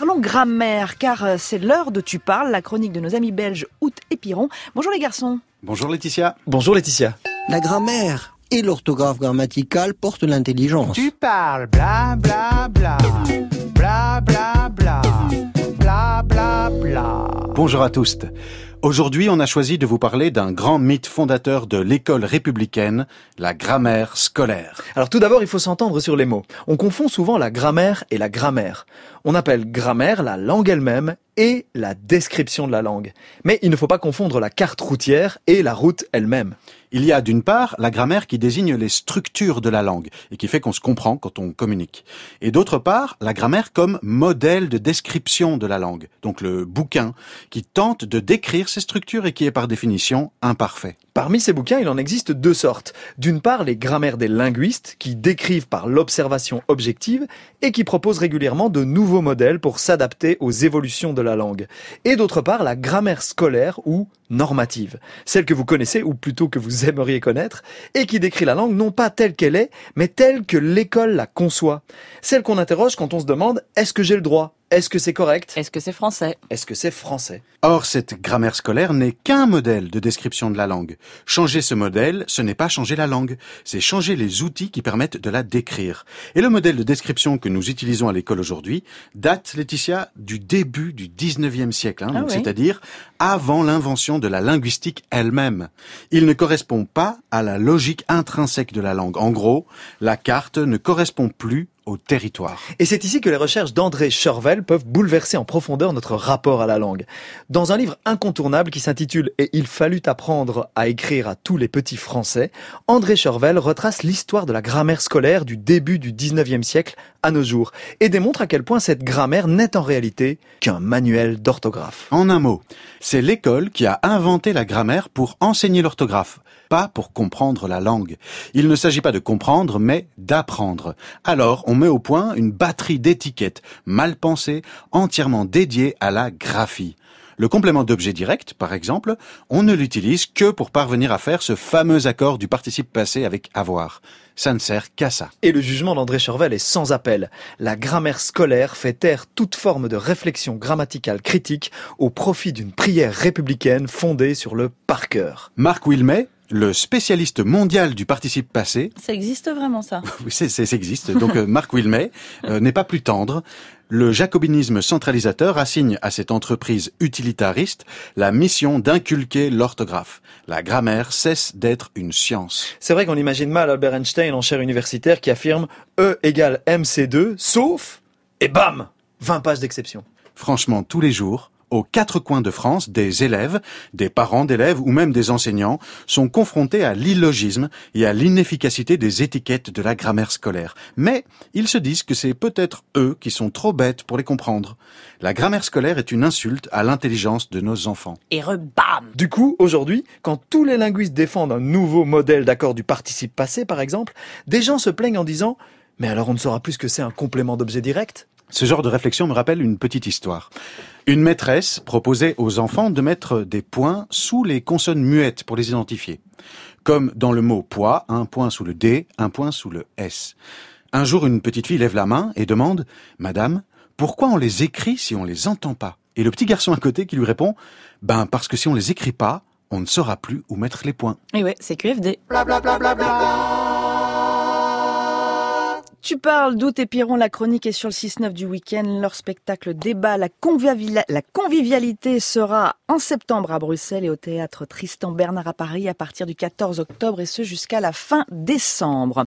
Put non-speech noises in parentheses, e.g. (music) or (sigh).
Parlons grammaire, car euh, c'est l'heure de Tu parles, la chronique de nos amis belges Hout et Piron. Bonjour les garçons. Bonjour Laetitia. Bonjour Laetitia. La grammaire et l'orthographe grammaticale portent l'intelligence. Tu parles, bla bla bla, bla bla bla, bla bla bla. Bonjour à tous. Aujourd'hui, on a choisi de vous parler d'un grand mythe fondateur de l'école républicaine, la grammaire scolaire. Alors tout d'abord, il faut s'entendre sur les mots. On confond souvent la grammaire et la grammaire. On appelle grammaire la langue elle-même et la description de la langue. Mais il ne faut pas confondre la carte routière et la route elle-même. Il y a d'une part la grammaire qui désigne les structures de la langue et qui fait qu'on se comprend quand on communique. Et d'autre part, la grammaire comme modèle de description de la langue, donc le bouquin qui tente de décrire ces structures et qui est par définition imparfait. Parmi ces bouquins, il en existe deux sortes. D'une part, les grammaires des linguistes qui décrivent par l'observation objective et qui proposent régulièrement de nouveaux modèles pour s'adapter aux évolutions de la langue. Et d'autre part, la grammaire scolaire ou normative, celle que vous connaissez ou plutôt que vous aimeriez connaître, et qui décrit la langue non pas telle qu'elle est, mais telle que l'école la conçoit. Celle qu'on interroge quand on se demande est-ce que j'ai le droit? Est-ce que c'est correct Est-ce que c'est français Est-ce que c'est français Or, cette grammaire scolaire n'est qu'un modèle de description de la langue. Changer ce modèle, ce n'est pas changer la langue, c'est changer les outils qui permettent de la décrire. Et le modèle de description que nous utilisons à l'école aujourd'hui date, Laetitia, du début du 19e siècle, hein, Ah oui. c'est-à-dire avant l'invention de la linguistique elle-même. Il ne correspond pas à la logique intrinsèque de la langue. En gros, la carte ne correspond plus au territoire. Et c'est ici que les recherches d'André Chervel peuvent bouleverser en profondeur notre rapport à la langue. Dans un livre incontournable qui s'intitule Et il fallut apprendre à écrire à tous les petits français, André Chervel retrace l'histoire de la grammaire scolaire du début du 19e siècle à nos jours et démontre à quel point cette grammaire n'est en réalité qu'un manuel d'orthographe. En un mot, c'est l'école qui a inventé la grammaire pour enseigner l'orthographe, pas pour comprendre la langue. Il ne s'agit pas de comprendre, mais d'apprendre. Alors, on met au point une batterie d'étiquettes mal pensées, entièrement dédiées à la graphie. Le complément d'objet direct, par exemple, on ne l'utilise que pour parvenir à faire ce fameux accord du participe passé avec avoir. Ça ne sert qu'à ça. Et le jugement d'André Chervel est sans appel. La grammaire scolaire fait taire toute forme de réflexion grammaticale critique au profit d'une prière républicaine fondée sur le par cœur. Marc Wilmey, le spécialiste mondial du participe passé, Ça existe vraiment ça (laughs) Oui, c'est, c'est- ça existe. Donc euh, Marc Wilmey euh, n'est pas plus tendre. Le jacobinisme centralisateur assigne à cette entreprise utilitariste la mission d'inculquer l'orthographe. La grammaire cesse d'être une science. C'est vrai qu'on imagine mal Albert Einstein en chaire universitaire qui affirme E égale MC2, sauf, et bam 20 pages d'exception. Franchement, tous les jours, aux quatre coins de France, des élèves, des parents d'élèves ou même des enseignants sont confrontés à l'illogisme et à l'inefficacité des étiquettes de la grammaire scolaire. Mais ils se disent que c'est peut-être eux qui sont trop bêtes pour les comprendre. La grammaire scolaire est une insulte à l'intelligence de nos enfants. Et rebam Du coup, aujourd'hui, quand tous les linguistes défendent un nouveau modèle d'accord du participe passé, par exemple, des gens se plaignent en disant Mais alors on ne saura plus ce que c'est un complément d'objet direct? Ce genre de réflexion me rappelle une petite histoire. Une maîtresse proposait aux enfants de mettre des points sous les consonnes muettes pour les identifier. Comme dans le mot poids, un point sous le D, un point sous le S. Un jour, une petite fille lève la main et demande Madame, pourquoi on les écrit si on les entend pas? Et le petit garçon à côté qui lui répond Ben parce que si on les écrit pas, on ne saura plus où mettre les points. Et ouais, c'est QFD. Tu parles d'Out et Piron, la chronique est sur le 6-9 du week-end. Leur spectacle débat, la convivialité sera en septembre à Bruxelles et au théâtre Tristan Bernard à Paris à partir du 14 octobre et ce jusqu'à la fin décembre.